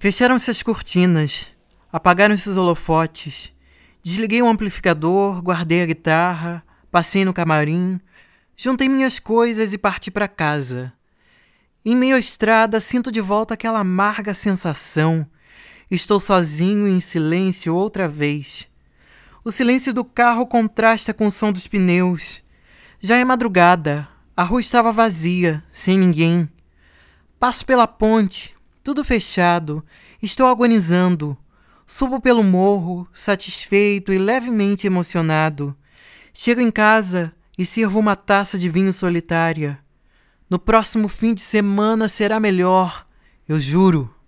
Fecharam-se as cortinas, apagaram-se os holofotes. Desliguei o amplificador, guardei a guitarra, passei no camarim, juntei minhas coisas e parti para casa. Em meio à estrada, sinto de volta aquela amarga sensação. Estou sozinho e em silêncio outra vez. O silêncio do carro contrasta com o som dos pneus. Já é madrugada, a rua estava vazia, sem ninguém. Passo pela ponte, tudo fechado, estou agonizando. Subo pelo morro, satisfeito e levemente emocionado. Chego em casa e sirvo uma taça de vinho solitária. No próximo fim de semana será melhor, eu juro.